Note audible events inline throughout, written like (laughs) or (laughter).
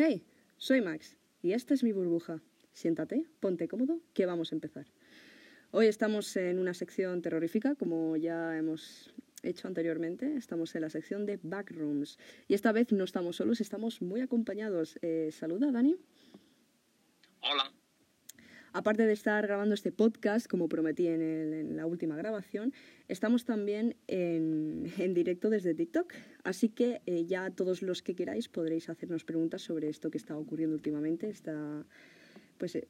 Hey, soy Max y esta es mi burbuja. Siéntate, ponte cómodo, que vamos a empezar. Hoy estamos en una sección terrorífica, como ya hemos hecho anteriormente. Estamos en la sección de Backrooms. Y esta vez no estamos solos, estamos muy acompañados. Eh, saluda, Dani. Hola. Aparte de estar grabando este podcast, como prometí en, la última grabación, estamos también en, en directo desde TikTok. Así que eh, ya todos los que queráis podréis hacernos preguntas sobre esto que está ocurriendo últimamente, esta, pues, eh,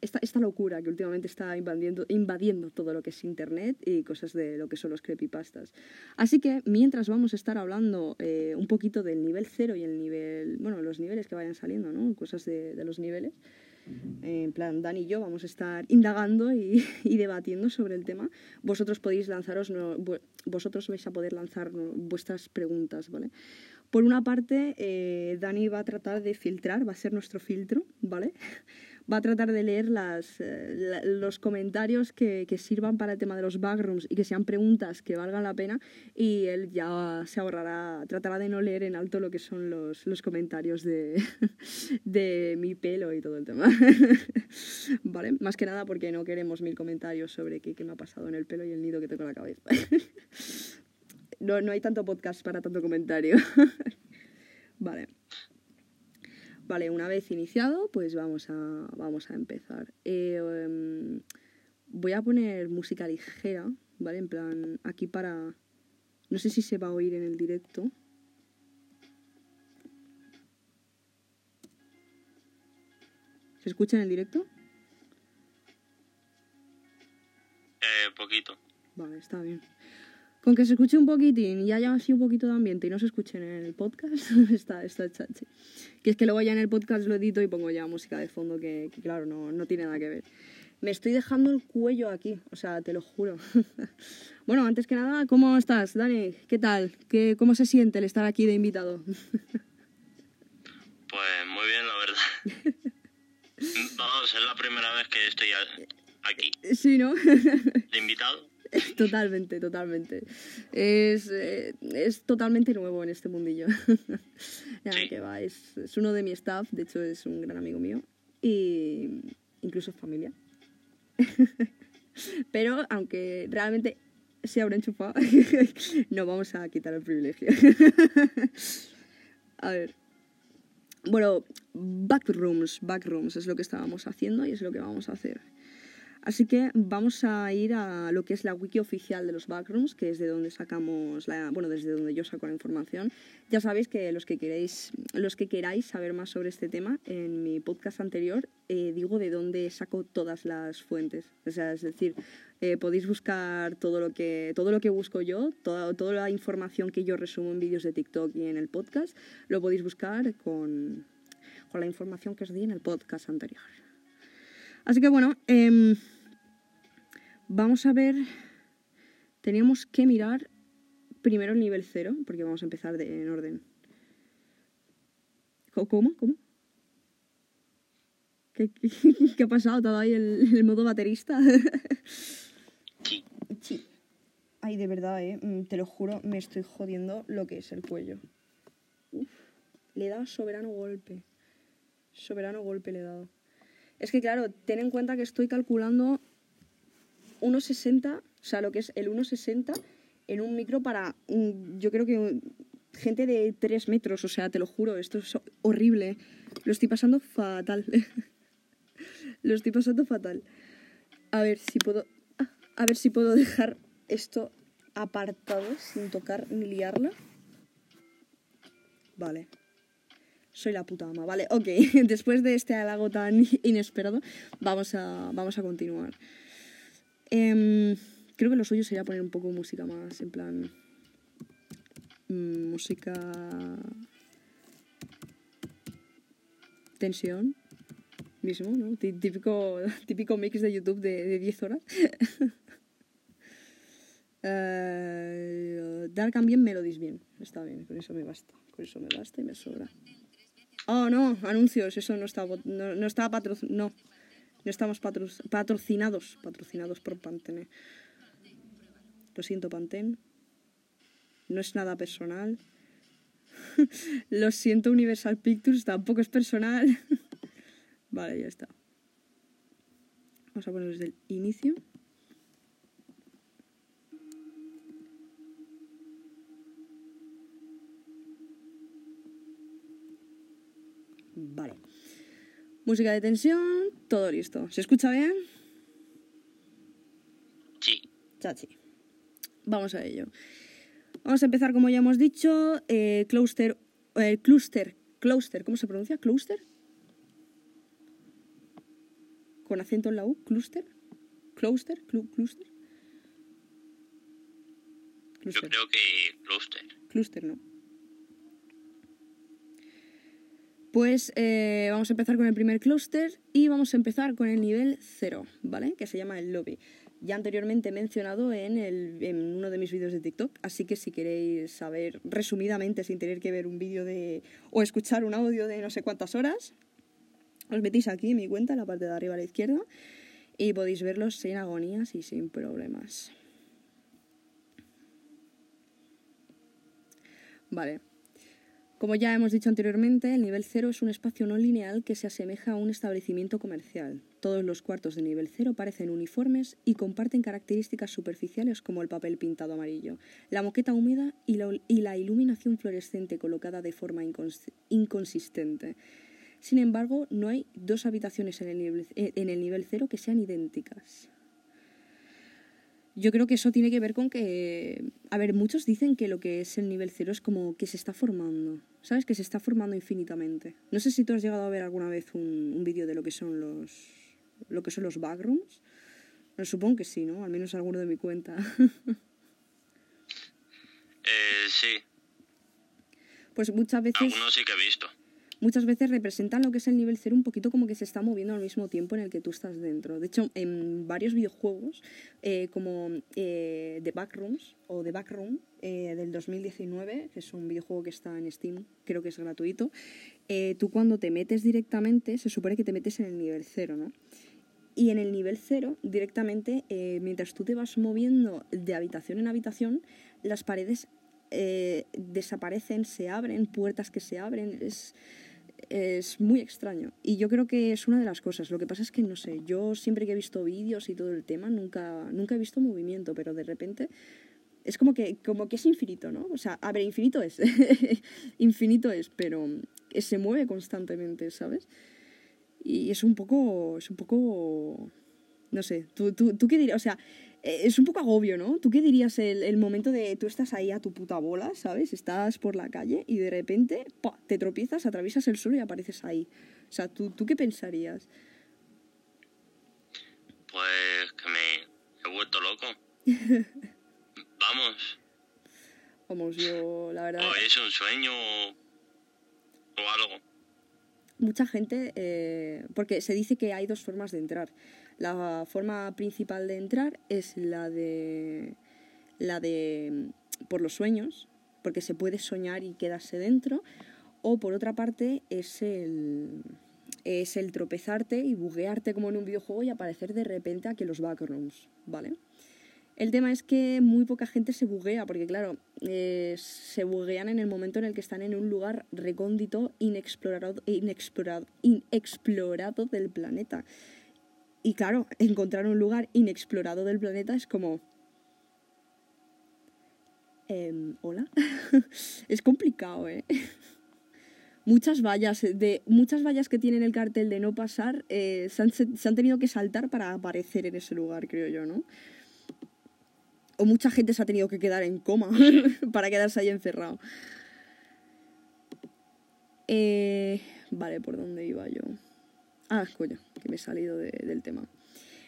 esta, esta locura que últimamente está invadiendo, invadiendo todo lo que es Internet y cosas de lo que son los creepypastas. Así que mientras vamos a estar hablando eh, un poquito del nivel cero y el nivel, bueno, los niveles que vayan saliendo, ¿no? Cosas de los niveles. En plan, Dani y yo vamos a estar indagando y, (laughs) debatiendo sobre el tema. Vosotros podéis lanzaros, no, vosotros vais a poder lanzar vuestras preguntas, ¿vale? Por una parte, eh, Dani va a tratar de filtrar, va a ser nuestro filtro, ¿vale? (laughs) Va a tratar de leer las, eh, los comentarios que, que sirvan para el tema de los backrooms y que sean preguntas que valgan la pena y él ya se ahorrará, tratará de no leer en alto lo que son los, los comentarios de, (laughs) de mi pelo y todo el tema. (laughs) ¿Vale? Más que nada porque no queremos mil comentarios sobre qué, qué me ha pasado en el pelo y el nido que tengo en la cabeza. (laughs) No, no hay tanto podcast para tanto comentario. vale. Vale, una vez iniciado, pues vamos a, vamos a empezar. Eh, em, voy a poner música ligera, ¿vale? En plan, aquí para... No sé si se va a oír en el directo. ¿Se escucha en el directo? Eh, poquito. Vale, está bien. Con que se escuche un poquitín y haya así un poquito de ambiente y no se escuchen en el podcast, (laughs) está, está chachi. Que es que luego ya en el podcast lo edito y pongo ya música de fondo que, que claro, no, no tiene nada que ver. Me estoy dejando el cuello aquí, o sea, te lo juro. (laughs) bueno, antes que nada, ¿cómo estás, Dani? ¿Qué tal? ¿Qué, ¿Cómo se siente el estar aquí de invitado? (laughs) Pues muy bien, la verdad. Vamos, es la primera vez que estoy aquí sí, ¿no? de invitado. (laughs) Totalmente, totalmente. Es, eh, es totalmente nuevo en este mundillo. (laughs) Nada, Sí. que va, es, es uno de mi staff, de hecho es un gran amigo mío y incluso familia. (laughs) Pero aunque realmente se habrá enchufado, no vamos a quitar el privilegio. a ver. Bueno, backrooms, backrooms es lo que estábamos haciendo y es lo que vamos a hacer. Así que vamos a ir a lo que es la wiki oficial de los backrooms, que es de donde sacamos la, bueno, desde donde yo saco la información. Ya sabéis que los que queréis, los que queráis saber más sobre este tema, en mi podcast anterior eh, digo de dónde saco todas las fuentes. O sea, es decir, eh, podéis buscar todo lo que todo lo que busco yo, toda, toda la información que yo resumo en vídeos de TikTok y en el podcast, lo podéis buscar con, con la información que os di en el podcast anterior. Así que bueno, em, vamos a ver. Teníamos que mirar primero el nivel cero, porque vamos a empezar de- en orden. ¿Cómo? ¿Cómo? ¿Qué, qué, (laughs) qué ha pasado? ¿Todo ahí el, el modo baterista? (laughs) Sí. Sí. Ay, de verdad, eh. Mm, Te lo juro, me estoy jodiendo lo que es el cuello. Uf. Le he dado soberano golpe. Soberano golpe le he dado. Es que, claro, ten en cuenta que estoy calculando 1,60, o sea, lo que es el 1,60 en un micro para, yo creo que gente de 3 metros, o sea, te lo juro, esto es horrible. Lo estoy pasando fatal. (laughs) lo estoy pasando fatal. A ver si puedo, ah, a ver si puedo dejar esto apartado sin tocar ni liarla. Vale. Soy la puta ama, vale, ok. (laughs) Después de este halago tan inesperado, vamos a, vamos a continuar. Em, creo que lo suyo sería poner un poco música más, en plan... mm, música... Tensión. Mismo, ¿no? Tí- Típico, (laughs) típico mix de YouTube de, de 10 horas. (laughs) Eh, dar también melodies bien. Está bien, con eso me basta. Con eso me basta y me sobra. Oh, no, anuncios, eso no está, no, no está patro, no, no estamos patro- patrocinados, patrocinados por Pantene. Lo siento, Pantene. No es nada personal. (laughs) Lo siento, Universal Pictures, tampoco es personal. (laughs) vale, ya está. Vamos a poner desde el inicio. Vale. Música de tensión, todo listo. ¿Se escucha bien? Sí. Chachi. Vamos a ello. Vamos a empezar, como ya hemos dicho, eh, Cluster, eh, Cluster, Cluster, ¿cómo se pronuncia? ¿Cluster? Con acento en la U, Cluster. ¿Cluster? Clu- ¿Cluster? Yo Cluster. creo que Cluster. Cluster, ¿no? Pues eh, vamos a empezar con el primer clúster y vamos a empezar con el nivel 0, ¿vale? Que se llama el lobby. Ya anteriormente he mencionado en, el, en uno de mis vídeos de TikTok, así que si queréis saber resumidamente sin tener que ver un vídeo de... o escuchar un audio de no sé cuántas horas, os metís aquí en mi cuenta, en la parte de arriba a la izquierda, y podéis verlos sin agonías y sin problemas. Vale. Como ya hemos dicho anteriormente, el nivel 0 es un espacio no lineal que se asemeja a un establecimiento comercial. Todos los cuartos de nivel 0 parecen uniformes y comparten características superficiales como el papel pintado amarillo, la moqueta húmeda y la, iluminación fluorescente colocada de forma incons- inconsistente. Sin embargo, no hay dos habitaciones en el, nivel, en el nivel 0 que sean idénticas. Yo creo que eso tiene que ver con que, a ver, muchos dicen que lo que es el nivel cero es como que se está formando, ¿sabes? Que se está formando infinitamente. No sé si tú has llegado a ver alguna vez un, un vídeo de lo que son los, lo que son los backrooms. Bueno, supongo que sí, ¿no? Al menos alguno de mi cuenta. (laughs) Eh, sí, pues muchas veces, algunos sí que he visto. Muchas veces representan lo que es el nivel cero un poquito como que se está moviendo al mismo tiempo en el que tú estás dentro. De hecho, en varios videojuegos, eh, como eh, The Backrooms o The Backroom eh, del 2019, que es un videojuego que está en Steam, creo que es gratuito, eh, tú cuando te metes directamente, se supone que te metes en el nivel cero, ¿no? Y en el nivel cero, directamente, mientras tú te vas moviendo de habitación en habitación, las paredes desaparecen, se abren, puertas que se abren. Es, es muy extraño. Y yo creo que es una de las cosas. Lo que pasa es que, no sé, yo siempre que he visto vídeos y todo el tema, nunca, nunca he visto movimiento, pero de repente es como que, como que es infinito, ¿no? O sea, a ver, infinito es. (laughs) infinito es, pero se mueve constantemente, ¿sabes? Y es un poco. Es un poco. No sé, ¿tú, tú, tú qué dirías? O sea, es un poco agobio, ¿no? ¿Tú qué dirías el, el momento de tú estás ahí a tu puta bola, ¿sabes? Estás por la calle y de repente te tropiezas, atraviesas el suelo y apareces ahí. O sea, ¿tú, tú qué pensarías? Pues que me he vuelto loco. (laughs) Vamos, Vamos, yo, la verdad. o es un sueño o, o algo. mucha gente, eh, porque se dice que hay dos formas de entrar. La forma principal de entrar es la de la de mm, por los sueños, porque se puede soñar y quedarse dentro, o por otra parte es el es el tropezarte y buguearte como en un videojuego y aparecer de repente aquí en los backrooms, ¿vale? El tema es que muy poca gente se buguea, porque claro, eh, se buguean en el momento en el que están en un lugar recóndito, inexplorado, inexplorado, inexplorado del planeta. Y claro, encontrar un lugar inexplorado del planeta es como... em, Hola. (laughs) es complicado, ¿eh? (laughs) Muchas vallas, de, muchas vallas que tienen el cartel de no pasar eh, se, han, se han tenido que saltar para aparecer en ese lugar, creo yo, ¿no? O mucha gente se ha tenido que quedar en coma (laughs) para quedarse ahí encerrado. Eh, vale, ¿por dónde iba yo? Ah, coño, me he salido de- del tema.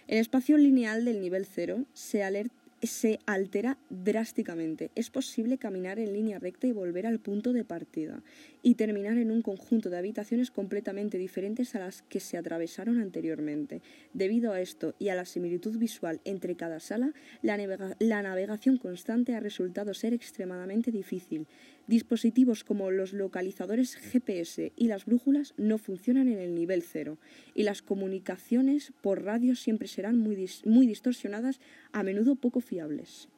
El espacio lineal del nivel 0 se, altera drásticamente. Es posible caminar en línea recta y volver al punto de partida y terminar en un conjunto de habitaciones completamente diferentes a las que se atravesaron anteriormente. Debido a esto y a la similitud visual entre cada sala, la navegación constante ha resultado ser extremadamente difícil. Dispositivos como los localizadores GPS y las brújulas no funcionan en el nivel cero y las comunicaciones por radio siempre serán muy, dis- muy distorsionadas, a menudo poco fiables.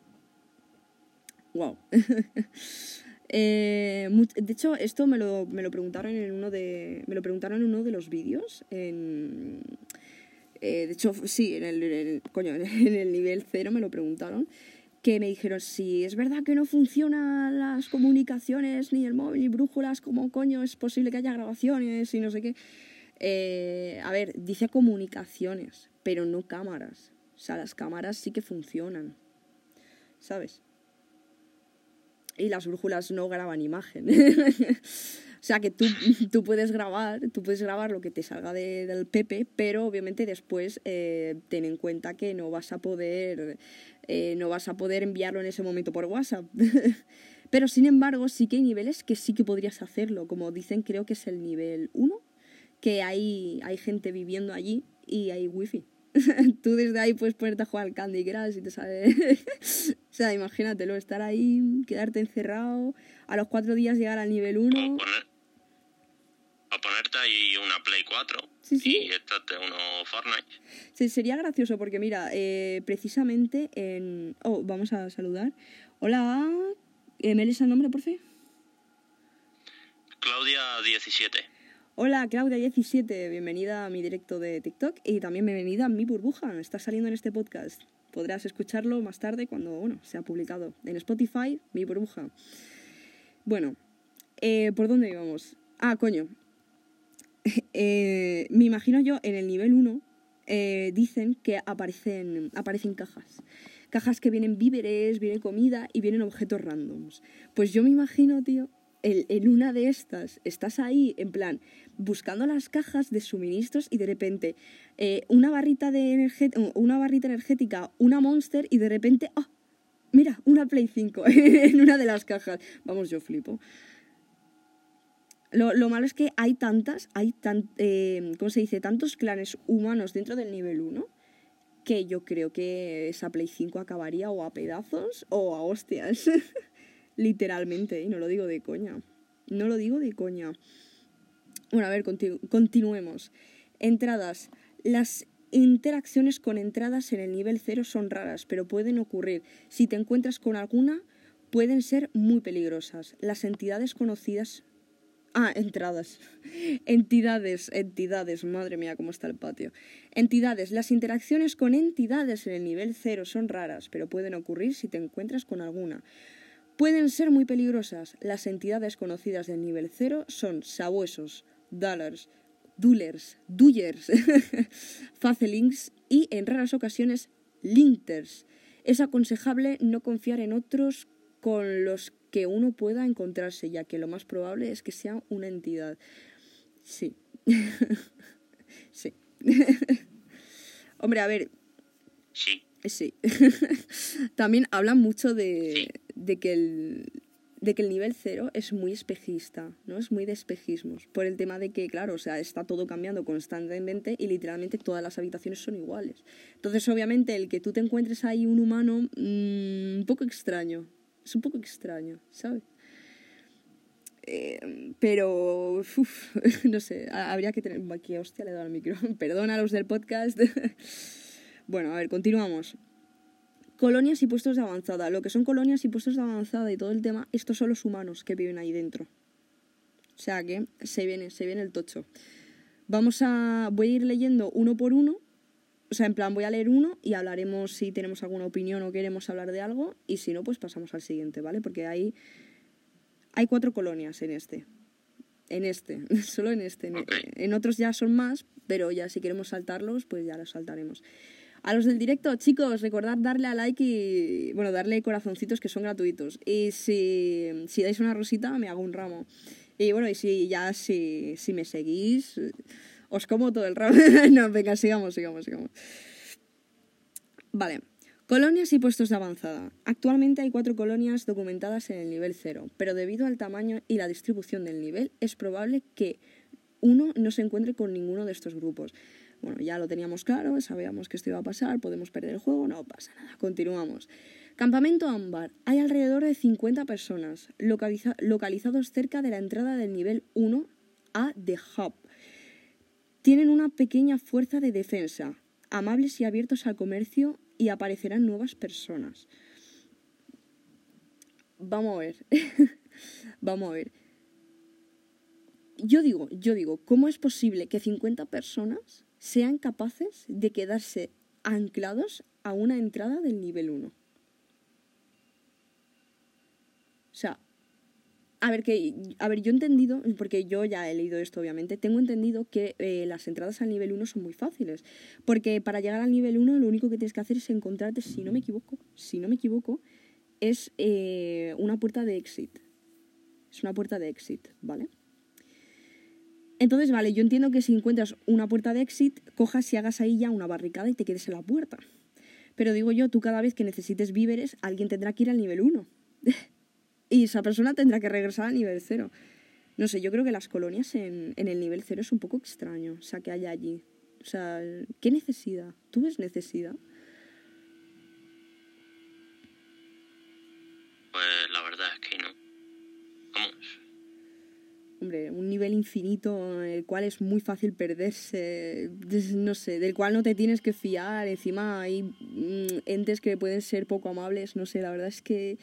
Wow. (laughs) Eh, de hecho, esto me lo, me lo preguntaron en uno de. Me lo preguntaron en uno de los vídeos. En, eh, de hecho, sí, en el, en el- coño, (laughs) en el nivel cero me lo preguntaron. Que me dijeron, si es verdad que no funcionan las comunicaciones, ni el móvil, ni brújulas, ¿cómo coño es posible que haya grabaciones y no sé qué? Eh, a ver, dice comunicaciones, pero no cámaras. O sea, las cámaras sí que funcionan. ¿Sabes? Y las brújulas no graban imagen. (laughs) o sea que tú, tú puedes grabar, tú puedes grabar lo que te salga de- del Pepe, pero obviamente después eh, ten en cuenta que no vas a poder eh, no vas a poder enviarlo en ese momento por WhatsApp. (laughs) pero sin embargo, sí que hay niveles que sí que podrías hacerlo. Como dicen, creo que es el nivel 1, que hay, hay gente viviendo allí y hay wifi. (laughs) Tú desde ahí puedes ponerte a jugar al Candy Crush y te sale... (laughs) o sea, imagínatelo, estar ahí, quedarte encerrado, a los cuatro días llegar al nivel O 1. poner, o ponerte ahí una Play 4 Sí, sí. y estarte uno Fortnite. Sí, sería gracioso porque mira, eh, precisamente en... Oh, vamos a saludar. Hola, eh, ¿me lees el nombre, por favor? Claudia 17. Hola, Claudia17, bienvenida a mi directo de TikTok y también bienvenida a mi burbuja. Está saliendo en este podcast. Podrás escucharlo más tarde cuando, bueno, sea publicado en Spotify, mi burbuja. Bueno, eh, ¿por dónde íbamos? Ah, coño. (laughs) Eh, me imagino yo en el nivel 1 eh, dicen que aparecen, aparecen cajas. Cajas que vienen víveres, viene comida y vienen objetos randoms. Pues yo me imagino, tío, el- en una de estas estás ahí, en plan, buscando las cajas de suministros y de repente eh, una, barrita de una barrita energética, una monster y de repente, ¡ah! Mira, una Play 5 (laughs) en una de las cajas. Vamos, yo flipo. Lo, lo malo es que hay tantas, hay tan, eh, ¿cómo se dice? Tantos clanes humanos dentro del nivel 1 que yo creo que esa Play 5 acabaría o a pedazos o a hostias. (laughs) Literalmente, y no lo digo de coña. No lo digo de coña. Bueno, a ver, continu- continuemos. Entradas. Las interacciones con entradas en el nivel 0 son raras, pero pueden ocurrir. Si te encuentras con alguna, pueden ser muy peligrosas. Las entidades conocidas Ah, entradas. Entidades, entidades, madre mía, cómo está el patio. Entidades. Las interacciones con entidades en el nivel 0 son raras, pero pueden ocurrir si te encuentras con alguna. Pueden ser muy peligrosas. Las entidades conocidas del nivel 0 son sabuesos, dollars, dullers, duyers, (laughs) facelings y, en raras ocasiones, linters. Es aconsejable no confiar en otros con los que uno pueda encontrarse, ya que lo más probable es que sea una entidad. Sí. (laughs) sí. (laughs) Hombre, a ver, Sí. sí. (laughs) También hablan mucho de, Sí. de que el de que el nivel cero es muy espejista, ¿no? Es muy de espejismos. Por el tema de que, claro, o sea, está todo cambiando constantemente y literalmente todas las habitaciones son iguales. Entonces, obviamente, el que tú te encuentres ahí un humano, mm, un poco extraño. Es un poco extraño, ¿sabes? Eh, pero, uf, (laughs) no sé, ha- habría que tener... Aquí, hostia, le he dado al micro. (laughs) Perdona a los del podcast. (laughs) bueno, a ver, continuamos. Colonias y puestos de avanzada. Lo que son colonias y puestos de avanzada y todo el tema, estos son los humanos que viven ahí dentro. O sea que se viene, se viene el tocho. Vamos a. Voy a ir leyendo uno por uno. O sea, en plan, voy a leer uno y hablaremos si tenemos alguna opinión o queremos hablar de algo. Y si no, pues pasamos al siguiente, ¿vale? Porque hay. Hay cuatro colonias en este. En este, (laughs) solo en este. En, otros ya son más, pero ya si queremos saltarlos, pues ya los saltaremos. A los del directo, chicos, recordad darle a like y. Bueno, darle corazoncitos que son gratuitos. Y si, si dais una rosita, me hago un ramo. Y bueno, y si ya si, si me seguís, os como todo el ramo. (laughs) no, venga, sigamos, sigamos, sigamos. Vale. Colonias y puestos de avanzada. Actualmente hay cuatro colonias documentadas en el nivel 0, pero debido al tamaño y la distribución del nivel, es probable que uno no se encuentre con ninguno de estos grupos. Bueno, ya lo teníamos claro, sabíamos que esto iba a pasar, podemos perder el juego, no pasa nada, continuamos. Campamento Ámbar. Hay alrededor de 50 personas localiza- localizados cerca de la entrada del nivel 1 a The Hub. Tienen una pequeña fuerza de defensa, amables y abiertos al comercio y aparecerán nuevas personas. Vamos a ver. (laughs) Vamos a ver. Yo digo, yo digo, ¿cómo es posible que 50 personas sean capaces de quedarse anclados a una entrada del nivel 1? O sea, a ver, que, a ver, yo he entendido, porque yo ya he leído esto obviamente, tengo entendido que eh, las entradas al nivel 1 son muy fáciles. Porque para llegar al nivel 1 lo único que tienes que hacer es encontrarte, si no me equivoco, si no me equivoco, es eh, una puerta de exit. Es una puerta de exit, ¿vale? Entonces, vale, yo entiendo que si encuentras una puerta de exit, cojas y hagas ahí ya una barricada y te quedes en la puerta. Pero digo yo, tú cada vez que necesites víveres, alguien tendrá que ir al nivel 1. (laughs) y esa persona tendrá que regresar al nivel 0. No sé, yo creo que las colonias en, en el nivel 0 es un poco extraño, o sea, que haya allí. O sea, ¿qué necesidad? ¿Tú ves necesidad? Pues la verdad es que no. Vamos. Hombre, un nivel infinito en el cual es muy fácil perderse, no sé, del cual no te tienes que fiar, encima hay mm, entes que pueden ser poco amables, no sé, la verdad es que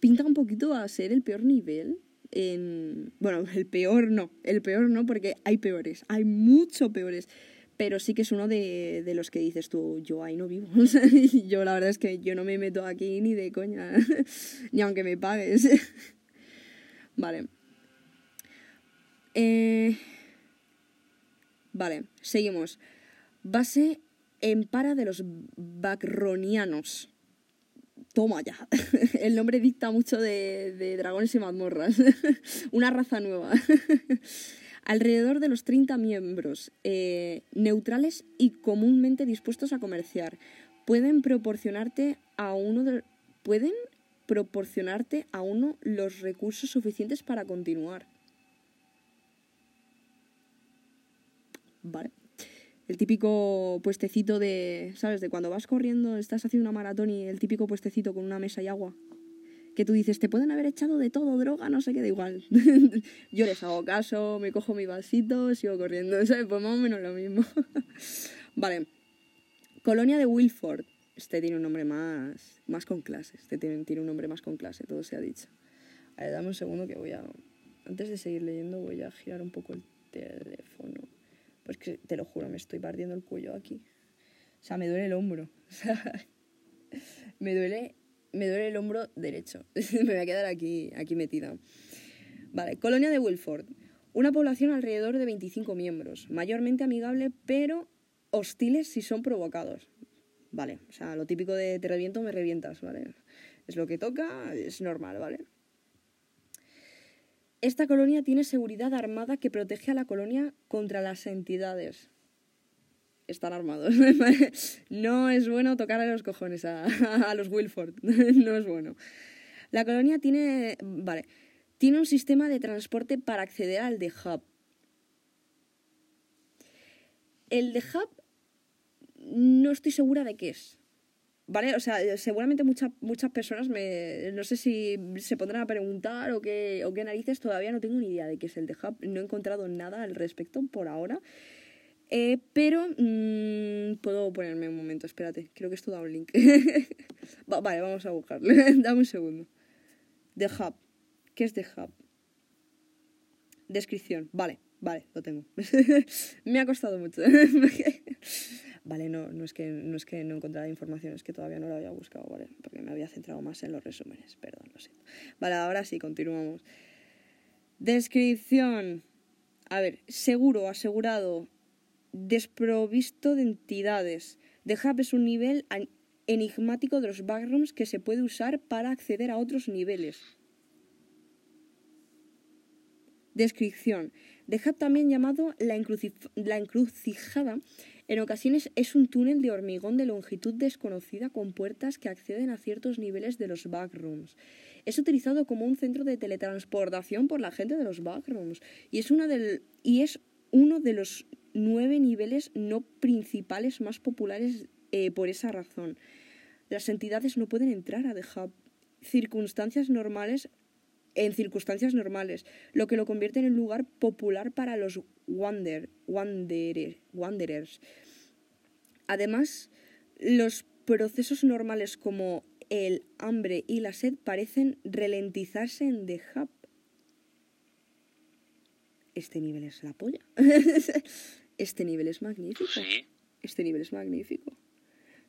pinta un poquito a ser el peor nivel. En... Bueno, (laughs) el peor no, el peor no, porque hay peores, hay mucho peores, pero sí que es uno de, de los que dices tú, yo ahí no vivo. (laughs) Yo la verdad es que yo no me meto aquí ni de coña, (laughs) ni aunque me pagues. vale. Eh, Vale, seguimos. Base en para de los backronianos. Toma ya. (laughs) El nombre dicta mucho de, dragones y mazmorras. (laughs) Una raza nueva. (laughs) Alrededor de los 30 miembros, eh, neutrales y comúnmente dispuestos a comerciar. Pueden proporcionarte a uno de, pueden proporcionarte a uno los recursos suficientes para continuar. Vale. El típico puestecito de, ¿sabes? De cuando vas corriendo, estás haciendo una maratón y el típico puestecito con una mesa y agua. Que tú dices, te pueden haber echado de todo, droga, no sé qué, da igual. (laughs) Yo les hago caso, me cojo mi vasito, sigo corriendo, (laughs) ¿sabes? Pues más o menos lo mismo. (laughs) vale. Colonia de Wilford. Este tiene un nombre más, más con clase. Este tiene, tiene un nombre más con clase, todo se ha dicho. A ver, dame un segundo que voy a... Antes de seguir leyendo voy a girar un poco el teléfono. Pues que te lo juro, me estoy partiendo el cuello aquí. O sea, me duele el hombro. (laughs) Me duele, me duele el hombro derecho. (laughs) me voy a quedar aquí, aquí metida. Vale, Colonia de Wilford. Una población alrededor de 25 miembros. Mayormente amigable, pero hostiles si son provocados. Vale, o sea, lo típico de te reviento, me revientas, ¿vale? Es lo que toca, es normal, ¿vale? Esta colonia tiene seguridad armada que protege a la colonia contra las entidades. Están armados. (laughs) no es bueno tocarle los cojones a, los Wilford. (laughs) no es bueno. La colonia tiene. Vale. Tiene un sistema de transporte para acceder al The Hub. El The Hub no estoy segura de qué es. ¿Vale? O sea, seguramente muchas muchas personas me. No sé si se pondrán a preguntar o qué, o qué narices, todavía no tengo ni idea de qué es el The Hub. No he encontrado nada al respecto por ahora. Eh, pero mmm, puedo ponerme un momento, espérate. Creo que esto da un link. (laughs) Va, vale, vamos a buscarlo. (laughs) Dame un segundo. The Hub. ¿Qué es The Hub? Descripción. Vale, vale, lo tengo. (laughs) Me ha costado mucho. Vale, no, no, es que, no es que no información, es que todavía no lo había buscado, ¿vale? Porque me había centrado más en los resúmenes, perdón, lo siento. Vale, ahora sí, continuamos. Descripción. A ver, seguro, asegurado, desprovisto de entidades. The Hub es un nivel enigmático de los backrooms que se puede usar para acceder a otros niveles. Descripción. The Hub, también llamado la, la encrucijada, en ocasiones es un túnel de hormigón de longitud desconocida con puertas que acceden a ciertos niveles de los backrooms. Es utilizado como un centro de teletransportación por la gente de los backrooms y es, y es uno de los nueve niveles no principales más populares eh, por esa razón. Las entidades no pueden entrar a The. Circunstancias normales en circunstancias normales, lo que lo convierte en un lugar popular para los wander, wanderers. Además, los procesos normales como el hambre y la sed parecen ralentizarse en The Hub. Este nivel es la polla. (laughs) este nivel es magnífico. Este nivel es magnífico.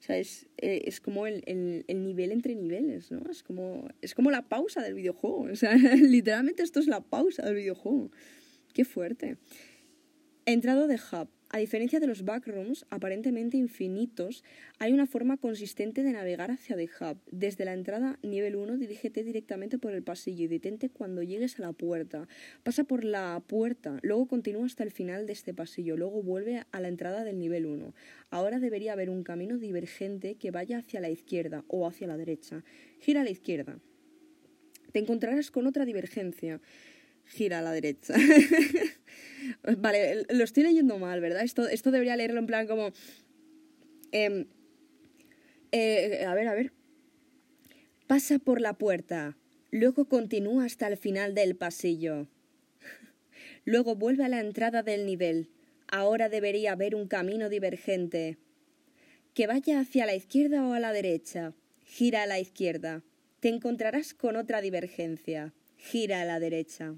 O sea, es, eh, es como el, el, el, nivel entre niveles, ¿no? Es como, es como la pausa del videojuego. O sea, (laughs) literalmente esto es la pausa del videojuego. Qué fuerte. Entrado de hub. A diferencia de los backrooms, aparentemente infinitos, hay una forma consistente de navegar hacia The Hub. Desde la entrada nivel 1, dirígete directamente por el pasillo y detente cuando llegues a la puerta. Pasa por la puerta, luego continúa hasta el final de este pasillo, luego vuelve a la entrada del nivel 1. Ahora debería haber un camino divergente que vaya hacia la izquierda o hacia la derecha. Gira a la izquierda. Te encontrarás con otra divergencia gira a la derecha. (laughs) vale, lo estoy leyendo mal, ¿verdad? Esto, esto debería leerlo en plan como... Eh, eh, a ver, a ver. Pasa por la puerta, luego continúa hasta el final del pasillo. (laughs) luego vuelve a la entrada del nivel. Ahora debería haber un camino divergente. Que vaya hacia la izquierda o a la derecha. Gira a la izquierda. Te encontrarás con otra divergencia. Gira a la derecha.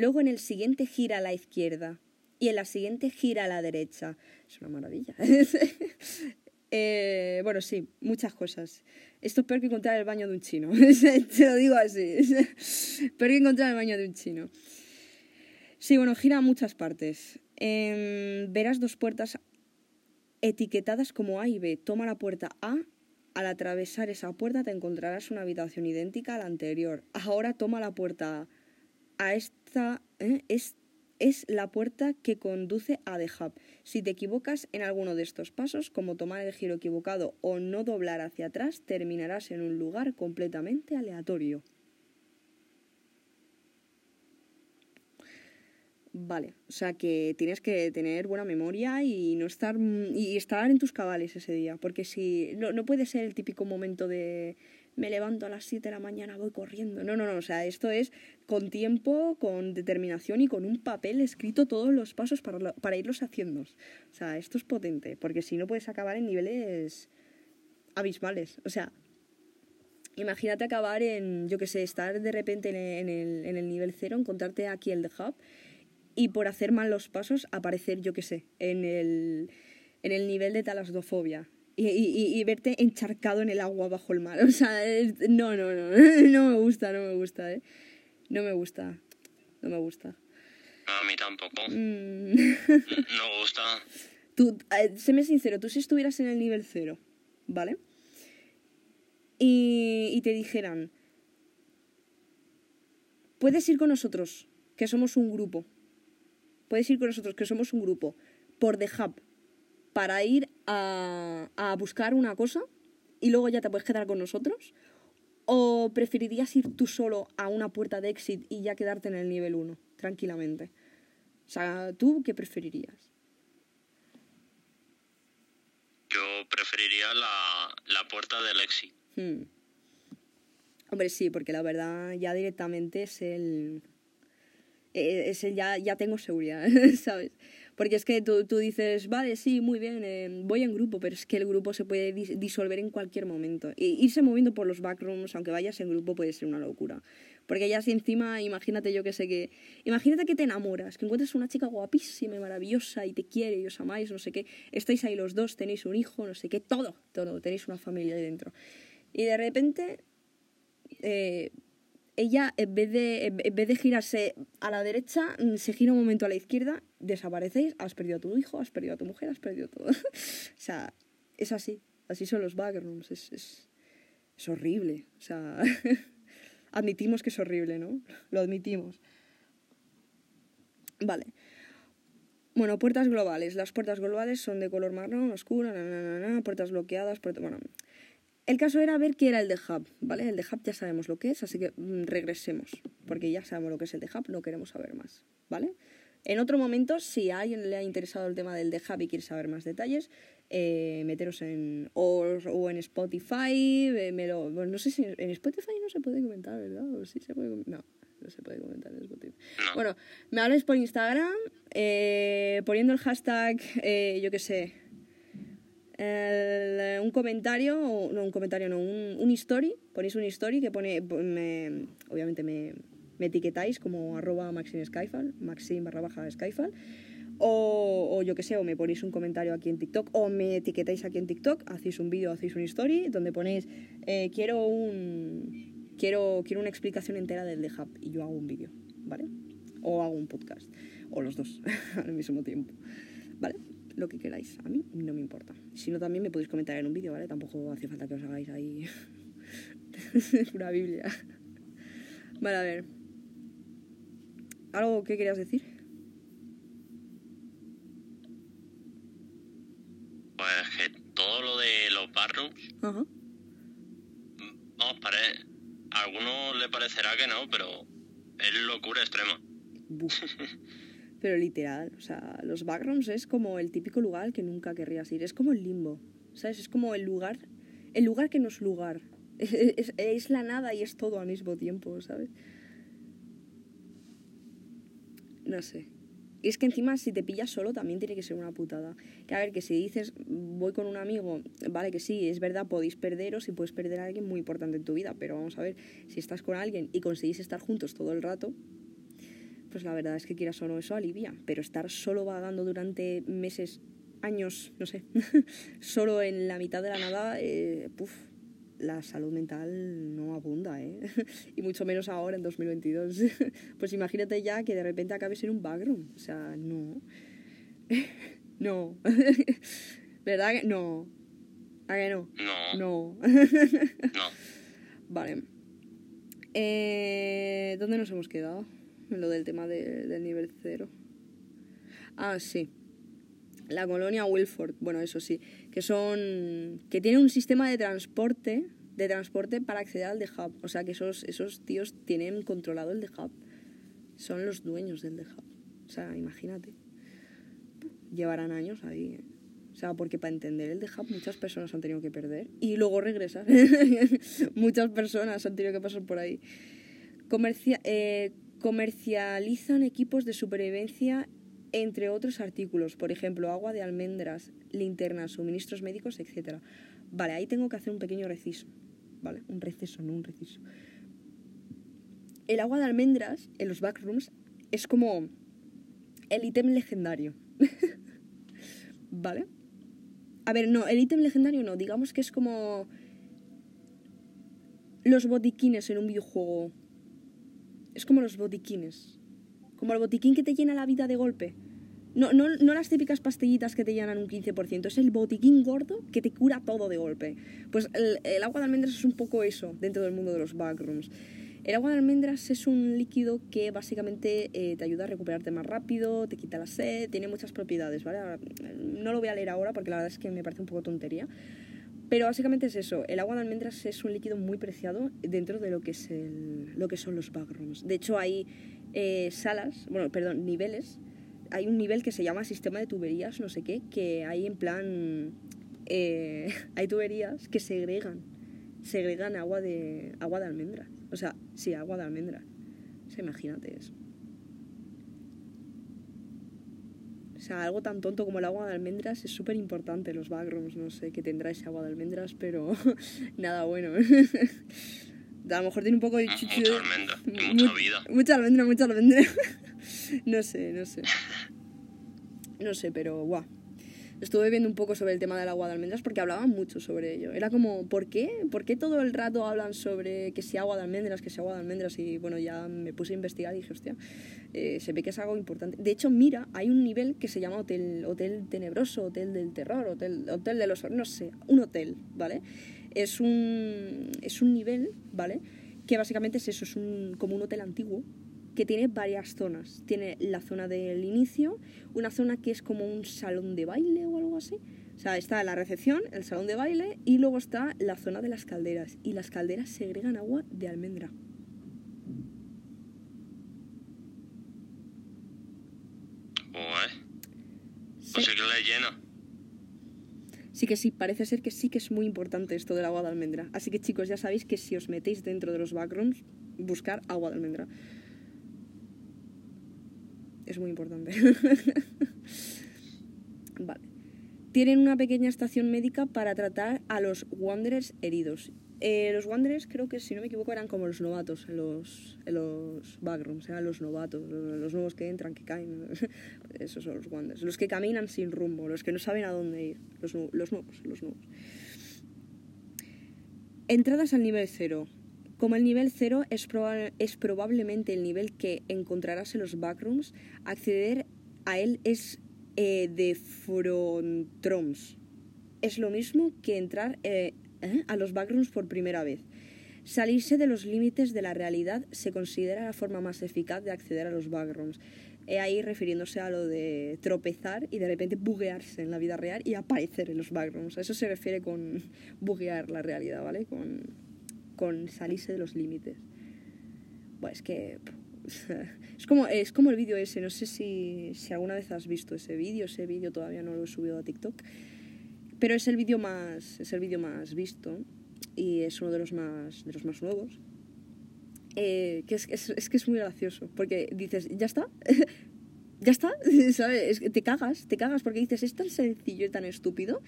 Luego en el siguiente gira a la izquierda y en la siguiente gira a la derecha. Es una maravilla. (laughs) eh, bueno, sí, muchas cosas. Esto es peor que encontrar el baño de un chino. (laughs) Te lo digo así. (laughs) peor que encontrar el baño de un chino. Sí, bueno, gira a muchas partes. Eh, verás dos puertas etiquetadas como A y B. Toma la puerta A. Al atravesar esa puerta te encontrarás una habitación idéntica a la anterior. Ahora toma la puerta A a esta ¿eh? es, es la puerta que conduce a The Hub. Si te equivocas en alguno de estos pasos, como tomar el giro equivocado o no doblar hacia atrás, terminarás en un lugar completamente aleatorio. Vale, o sea que tienes que tener buena memoria y no estar y estar en tus cabales ese día, porque si no, no puede ser el típico momento de me levanto a las 7 de la mañana, voy corriendo. No, no, no, o sea, esto es con tiempo, con determinación y con un papel escrito todos los pasos para, para irlos haciendo. O sea, esto es potente, porque si no puedes acabar en niveles abismales. O sea, imagínate acabar en, yo qué sé, estar de repente en el, en el nivel cero, encontrarte aquí el The Hub y por hacer mal los pasos aparecer, yo qué sé, en el, en el nivel de talasdofobia y, y, y, verte encharcado en el agua bajo el mar. (laughs) O sea, no, no, no, (laughs) no me gusta, no me gusta, ¿eh? No me gusta, no me gusta. A mí tampoco. Mm. (laughs) no me gusta. Tú, eh, séme sincero, tú si estuvieras en el nivel cero, ¿vale? Y, y te dijeran, puedes ir con nosotros, que somos un grupo. Puedes ir con nosotros, que somos un grupo, por The Hub para ir a, a buscar una cosa y luego ya te puedes quedar con nosotros? ¿O preferirías ir tú solo a una puerta de exit y ya quedarte en el nivel 1, tranquilamente? O sea, ¿tú qué preferirías? Yo preferiría la, la puerta del exit. Hmm. Hombre, sí, porque la verdad ya directamente es el... eh, Es el ya, ya tengo seguridad, (laughs) ¿sabes? Porque es que tú, tú dices, vale, sí, muy bien, eh, voy en grupo, pero es que el grupo se puede dis disolver en cualquier momento. Irse moviendo por los backrooms, aunque vayas en grupo, puede ser una locura. Porque ya si encima, imagínate yo que sé que... Imagínate que te enamoras, que encuentras una chica guapísima y maravillosa y te quiere y os amáis, no sé qué. Estáis ahí los dos, tenéis un hijo, no sé qué, todo, todo, tenéis una familia ahí dentro. Y de repente... Eh, ella en vez, de, en vez de girarse a la derecha, se gira un momento a la izquierda, desaparecéis, has perdido a tu hijo, has perdido a tu mujer, has perdido todo. (laughs) o sea, es así, así son los backrooms, es, es, es horrible. O sea, (laughs) admitimos que es horrible, ¿no? Lo admitimos. Vale. Bueno, puertas globales. Las puertas globales son de color marrón, oscuro, na puertas bloqueadas, puertas... bueno, el caso era ver qué era el de Hub, ¿vale? El de Hub ya sabemos lo que es, así que mmm, regresemos, porque ya sabemos lo que es el de Hub, no queremos saber más, ¿vale? En otro momento, si a alguien le ha interesado el tema del de Hub y quiere saber más detalles, eh, meteros en o, o en Spotify, eh, me lo, bueno, no sé si en Spotify no se puede comentar, ¿verdad? O sí se puede, no, no se puede comentar en Spotify. No. Bueno, me habláis por Instagram, eh, poniendo el hashtag, yo qué sé, el, un comentario, no un comentario, no, un, un story, ponéis un story que pone, me, obviamente me, etiquetáis como arroba maxim skyfall, maxim barra baja skyfall. O, yo que sé, o me ponéis un comentario aquí en TikTok, o me etiquetáis aquí en TikTok, hacéis un vídeo, hacéis una story, donde ponéis, eh, quiero un... Quiero, quiero una explicación entera del The Hub y yo hago un vídeo, ¿vale? O hago un podcast, o los dos (laughs) al mismo tiempo, ¿vale? Lo que queráis, a mí no me importa. Si no, también me podéis comentar en un vídeo, ¿vale? Tampoco hace falta que os hagáis ahí (laughs) una Biblia. Vale, a ver. ¿Algo que querías decir? Pues que todo lo de los barrooms, Ajá. vamos, pare... a algunos le parecerá que no, pero es locura extrema. (laughs) Pero literal, o sea, los backrooms es como el típico lugar que nunca querrías ir. Es como el limbo, ¿sabes? Es como el lugar, el lugar que no es lugar. (laughs) Es, es- es la nada y es todo al mismo tiempo, ¿sabes? No sé. Y es que encima si te pillas solo también tiene que ser una putada. Que a ver, que si dices voy con un amigo, vale que sí, es verdad, podéis perderos y puedes perder a alguien muy importante en tu vida, pero vamos a ver, si estás con alguien y conseguís estar juntos todo el rato, pues la verdad es que quieras o no eso alivia. Pero estar solo vagando durante meses, años, no sé, (laughs) solo en la mitad de la nada, eh, puf, la salud mental no abunda, ¿eh? (laughs) y mucho menos ahora en 2022. (laughs) pues imagínate ya que de repente acabes en un backroom. O sea, no. no. ¿Verdad que no? ¿A que no? No, No. no. Vale. Eh, ¿Dónde nos hemos quedado? Lo del tema de- del nivel cero. Ah, sí. La colonia Wilford, bueno, eso sí, que son. que tienen un sistema de transporte, de transporte para acceder al The Hub. O sea que esos, esos tíos tienen controlado el The Hub. Son los dueños del The Hub. O sea, imagínate. Llevarán años ahí. ¿eh? O sea, porque para entender el The Hub muchas personas han tenido que perder y luego regresar. (laughs) muchas personas han tenido que pasar por ahí. Comercia- eh, comercializan equipos de supervivencia entre otros artículos, por ejemplo, agua de almendras, linternas, suministros médicos, etc. Vale, ahí tengo que hacer un pequeño reciso, ¿vale? Un receso, no un reciso. El agua de almendras en los backrooms es como el ítem legendario, (laughs) ¿vale? A ver, no, el ítem legendario no, digamos que es como los botiquines en un videojuego. Es como los botiquines. Como el botiquín que te llena la vida de golpe. No, no, no las típicas pastillitas que te llenan un 15%, es el botiquín gordo que te cura todo de golpe. Pues el, agua de almendras es un poco eso dentro del mundo de los backrooms. El agua de almendras es un líquido que básicamente eh, te ayuda a recuperarte más rápido, te quita la sed, tiene muchas propiedades, ¿vale? No lo voy a leer ahora porque la verdad es que me parece un poco tontería. Pero básicamente es eso, el agua de almendras es un líquido muy preciado dentro de lo que, es lo que son los backrooms. De hecho hay eh, salas, bueno, perdón, niveles. Hay un nivel que se llama sistema de tuberías, no sé qué, que hay en plan... eh, (laughs) hay tuberías que segregan, segregan agua de, agua de almendras. O sea, sí, agua de almendras. O sea, imagínate eso. O sea, algo tan tonto como el agua de almendras es súper importante los backrooms. No sé qué tendrá ese agua de almendras, pero (laughs) nada bueno. (laughs) A lo mejor tiene un poco de chuchu. Mucha almendra (laughs) mucha Mu- vida. Mucha almendra, mucha almendra. no sé, no sé. No sé, pero guau. Estuve viendo un poco sobre el tema del agua de almendras porque hablaban mucho sobre ello. Era como, ¿por qué? ¿Por qué todo el rato hablan sobre que si agua de almendras, que si agua de almendras? Y bueno, ya me puse a investigar y dije, hostia, eh, se ve que es algo importante. De hecho, mira, hay un nivel que se llama Hotel, hotel Tenebroso, Hotel del Terror, Hotel, hotel de los... no sé, un hotel, ¿vale? Es un, es un nivel, ¿vale? Que básicamente es eso, es un, como un hotel antiguo que tiene varias zonas. Tiene la zona del inicio, una zona que es como un salón de baile o algo así. O sea, está la recepción, el salón de baile y luego está la zona de las calderas. Y las calderas segregan agua de almendra. Sí, pues sí que llena. sí que sí, parece ser que sí que es muy importante esto del agua de almendra. Así que chicos, ya sabéis que si os metéis dentro de los backrooms, buscar agua de almendra. Es muy importante. (laughs) vale. Tienen una pequeña estación médica para tratar a los Wanderers heridos. Eh, los Wanderers creo que, si no me equivoco, eran como los novatos en los, en los backrooms, eran los novatos, los, nuevos que entran, que caen. (laughs) Esos son los Wanderers. Los que caminan sin rumbo, los que no saben a dónde ir, los, los nuevos, los nuevos. Entradas al nivel cero. Como el nivel cero es, proba- es probablemente el nivel que encontrarás en los backrooms, acceder a él es eh, de frontroms. Es lo mismo que entrar eh, ¿eh? a los backrooms por primera vez. Salirse de los límites de la realidad se considera la forma más eficaz de acceder a los backrooms. Ahí refiriéndose a lo de tropezar y de repente buguearse en la vida real y aparecer en los backrooms. A eso se refiere con buguear la realidad, ¿vale? Con, con salirse de los límites. Bueno, es que... Es como, es como el vídeo ese, no sé si, si alguna vez has visto ese vídeo, ese vídeo todavía no lo he subido a TikTok, pero es el vídeo más, es el vídeo más visto y es uno de los más, de los más nuevos. Eh, que es, es, es que es muy gracioso, porque dices, ¿ya está? (laughs) ¿Ya está? (laughs) ¿Sabes? Es que te cagas, te cagas, porque dices, es tan sencillo y tan estúpido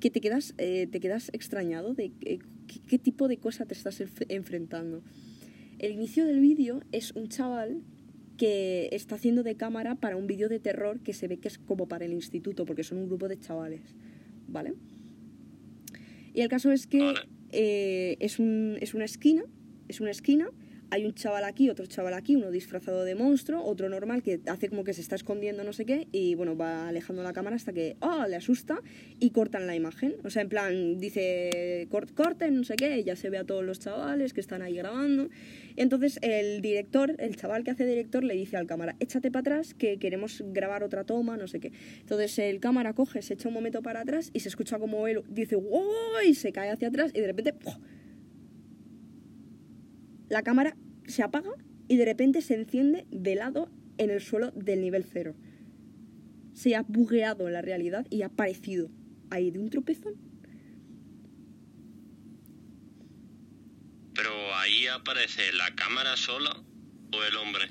que te quedas, eh, te quedas extrañado de eh, qué, qué tipo de cosa te estás enf- enfrentando. El inicio del vídeo es un chaval que está haciendo de cámara para un vídeo de terror que se ve que es como para el instituto, porque son un grupo de chavales, ¿vale? Y el caso es que eh, es, un, es una esquina, es una esquina, hay un chaval aquí, otro chaval aquí, uno disfrazado de monstruo, otro normal que hace como que se está escondiendo no sé qué y bueno, va alejando la cámara hasta que, oh, le asusta y cortan la imagen. O sea, en plan, dice, "Cort- corten, no sé qué, y ya se ve a todos los chavales que están ahí grabando. Entonces el director, el chaval que hace director, le dice al cámara, échate para atrás que queremos grabar otra toma, no sé qué. Entonces el cámara coge, se echa un momento para atrás y se escucha como él dice, wow, y se cae hacia atrás y de repente. La cámara se apaga y de repente se enciende de lado en el suelo del nivel cero. Se ha bugueado en la realidad y ha aparecido ahí de un tropezón. Pero ahí aparece la cámara sola o el hombre.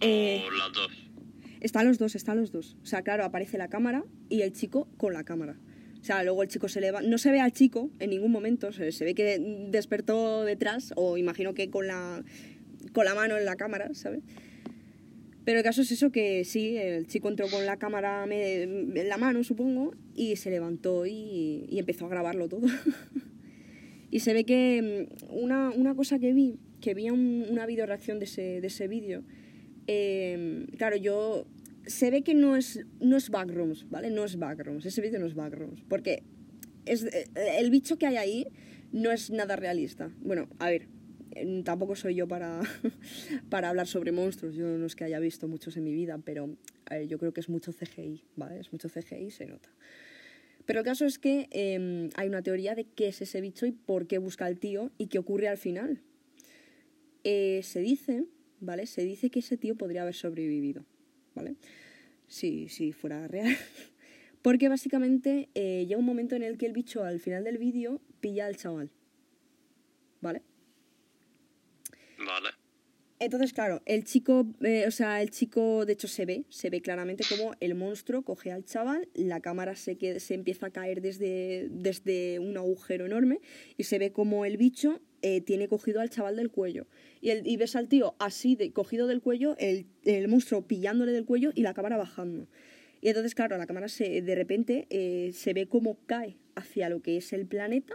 Eh, O las dos. Están los dos, están los dos. O sea, claro, aparece la cámara y el chico con la cámara. O sea, luego el chico se levanta. No se ve al chico en ningún momento. Se, ve que despertó detrás, o imagino que con la, con la mano en la cámara, ¿sabes? Pero el caso es eso que sí, el chico entró con la cámara en la mano, supongo, y se levantó y, y empezó a grabarlo todo. (laughs) y se ve que mm, una, una cosa que vi, que vi un- una video reacción de ese, de ese vídeo, eh, claro, yo... Se ve que no es, no es backrooms, ¿vale? No es backrooms, ese vídeo no es backrooms, porque es, eh, el bicho que hay ahí no es nada realista. Bueno, a ver, eh, tampoco soy yo para, (laughs) para hablar sobre monstruos, yo no es que haya visto muchos en mi vida, pero yo creo que es mucho CGI, ¿vale? Es mucho CGI, se nota. Pero el caso es que eh, hay una teoría de qué es ese bicho y por qué busca al tío y qué ocurre al final. Eh, se dice, ¿vale? Se dice que ese tío podría haber sobrevivido, ¿vale? Si, si fuera real. (laughs) Porque básicamente eh, llega un momento en el que el bicho al final del vídeo pilla al chaval, ¿vale? Vale. Entonces, claro, el chico, eh, o sea, el chico, de hecho, se ve, se ve claramente como el monstruo coge al chaval, la cámara se, que, se empieza a caer desde, desde un agujero enorme y se ve como el bicho eh, tiene cogido al chaval del cuello. Y, el, y ves al tío así, de, cogido del cuello, el, el monstruo pillándole del cuello y la cámara bajando. Y entonces, claro, la cámara se, de repente eh, se ve como cae hacia lo que es el planeta,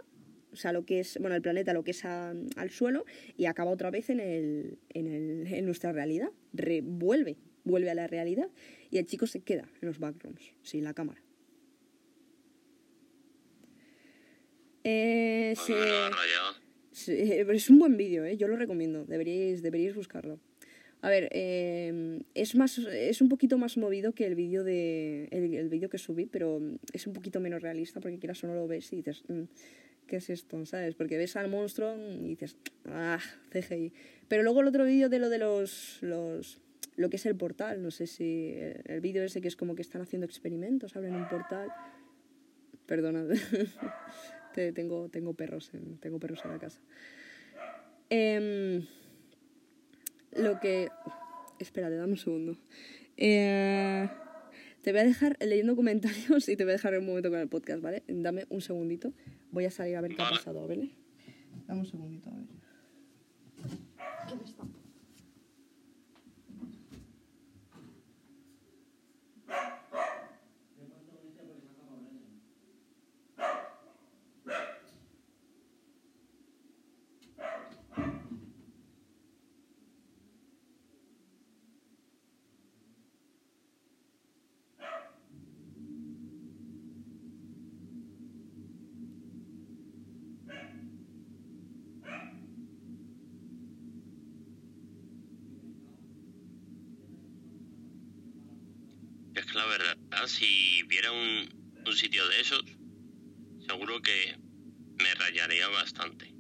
sea, lo que es, bueno, el planeta, lo que es a- al suelo, y acaba otra vez en, el, en, el, en nuestra realidad. Re- vuelve, vuelve a la realidad, y el chico se queda en los backrooms, sin la cámara. Eh, Pues se- es un buen vídeo, ¿eh? yo lo recomiendo, deberíais, deberíais buscarlo. A ver, eh, es, más, es un poquito más movido que el vídeo de el, el vídeo que subí, pero es un poquito menos realista porque quieras o no lo ves y dices, "Mm, ¿qué es esto? ¿Sabes? Porque ves al monstruo y dices, ah, CGI. Pero luego el otro vídeo de lo de los, los lo que es el portal, no sé si el, el vídeo ese que es como que están haciendo experimentos, abren un portal. Perdona, (laughs) te- tengo, tengo perros en, tengo perros en la casa. Em, lo que... Espérate, dame un segundo. Eh, te voy a dejar leyendo comentarios y te voy a dejar un momento con el podcast, ¿vale? Dame un segundito. Voy a salir a ver qué ha ah. pasado, ¿vale? Dame un segundito, a ver. Que la verdad, si viera un, un sitio de esos, seguro que me rayaría bastante.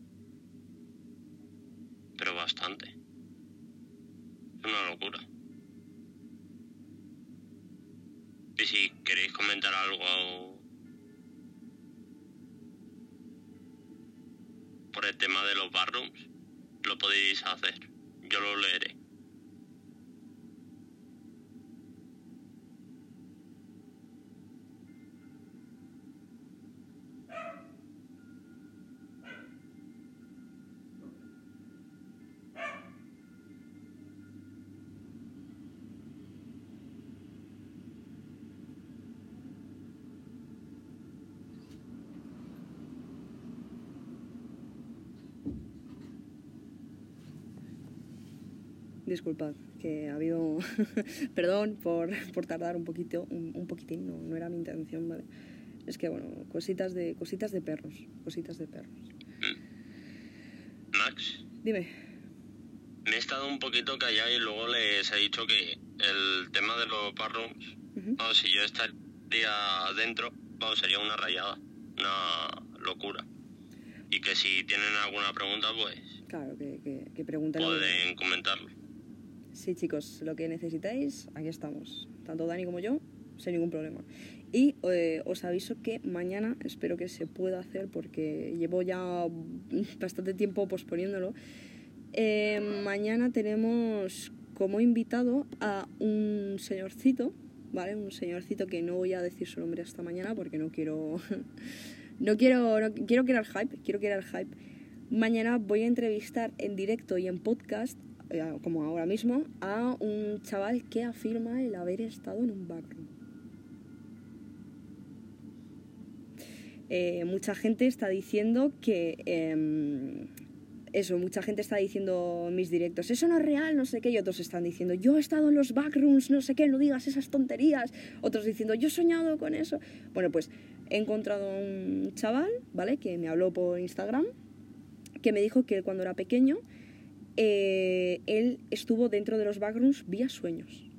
Pero bastante. Es una locura. Y si queréis comentar algo por el tema de los barrooms, lo podéis hacer. Yo lo leeré. Disculpad, que ha habido... (laughs) Perdón por, por tardar un poquito, un, un poquitín, no, no era mi intención, ¿vale? Es que, bueno, cositas de, cositas de perros, cositas de perros. Max, Dime, me he estado un poquito callado y luego les he dicho que el tema de los barrooms, Ujú. vamos, si yo estaría dentro, vamos, sería una rayada, una locura. Y que si tienen alguna pregunta, pues claro, que, que, que pregunten pueden comentarlo. Sí, chicos, lo que necesitáis, aquí estamos. Tanto Dani como yo, sin ningún problema. Y eh, os aviso que mañana espero que se pueda hacer porque llevo ya (laughs) bastante tiempo posponiéndolo. Eh, mañana tenemos como invitado a un señorcito, ¿vale? Un señorcito que no voy a decir su nombre hasta mañana porque no quiero. (laughs) no quiero. No, quiero crear hype, quiero crear hype. Mañana voy a entrevistar en directo y en podcast, como ahora mismo, a un chaval que afirma el haber estado en un backroom. Eh, mucha gente está diciendo que em, eso, mucha gente está diciendo en mis directos, eso no es real, no sé qué, y otros están diciendo, yo he estado en los backrooms, no sé qué, no digas esas tonterías, otros diciendo, yo he soñado con eso. Bueno, pues he encontrado un chaval, ¿vale? Que me habló por Instagram, que me dijo que cuando era pequeño, eh, él estuvo dentro de los backrooms vía sueños,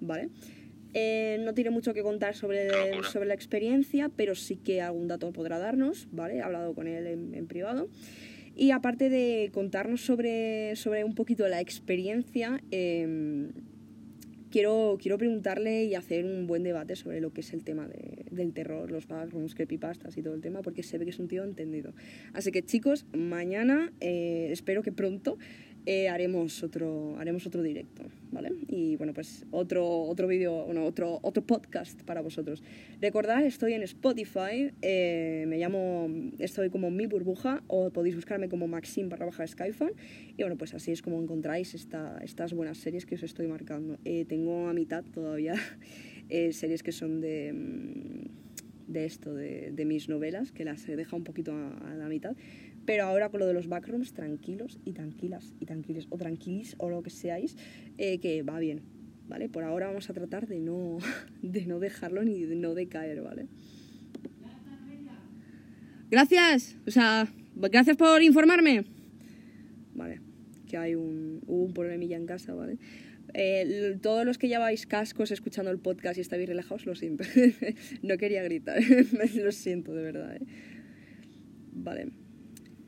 ¿vale? Eh, no tiene mucho que contar sobre, sobre la experiencia, pero sí que algún dato podrá darnos, ¿vale? He hablado con él en, en privado. Y aparte de contarnos sobre, sobre un poquito la experiencia, eh, quiero, quiero preguntarle y hacer un buen debate sobre lo que es el tema de- del terror, los backrooms, creepypastas y todo el tema, porque se ve que es un tío entendido. Así que chicos, mañana, eh, espero que pronto, eh, haremos, otro, haremos otro directo, ¿vale? Y bueno, pues otro, otro vídeo, bueno, otro, otro podcast para vosotros. Recordad, estoy en Spotify, eh, me llamo, estoy como Mi Burbuja, o podéis buscarme como Maxim barra baja Skyfan, y bueno, pues así es como encontráis esta, estas buenas series que os estoy marcando. Eh, tengo a mitad todavía (laughs) eh, series que son de, mm, de esto, de, de mis novelas, que las he dejado un poquito a, a la mitad. Pero ahora con lo de los backrooms, tranquilos y tranquilas y tranquiles, o tranquilis o lo que seáis, eh, que va bien, ¿vale? Por ahora vamos a tratar de no, (laughs) de no dejarlo ni de no decaer, ¿vale? Gracias, o sea, gracias por informarme. Vale, que hay un, hubo un problemilla en casa, ¿vale? Eh, todos los que lleváis cascos escuchando el podcast y estáis relajados, lo siento. (laughs) no quería gritar, (laughs) lo siento de verdad. ¿eh? Vale.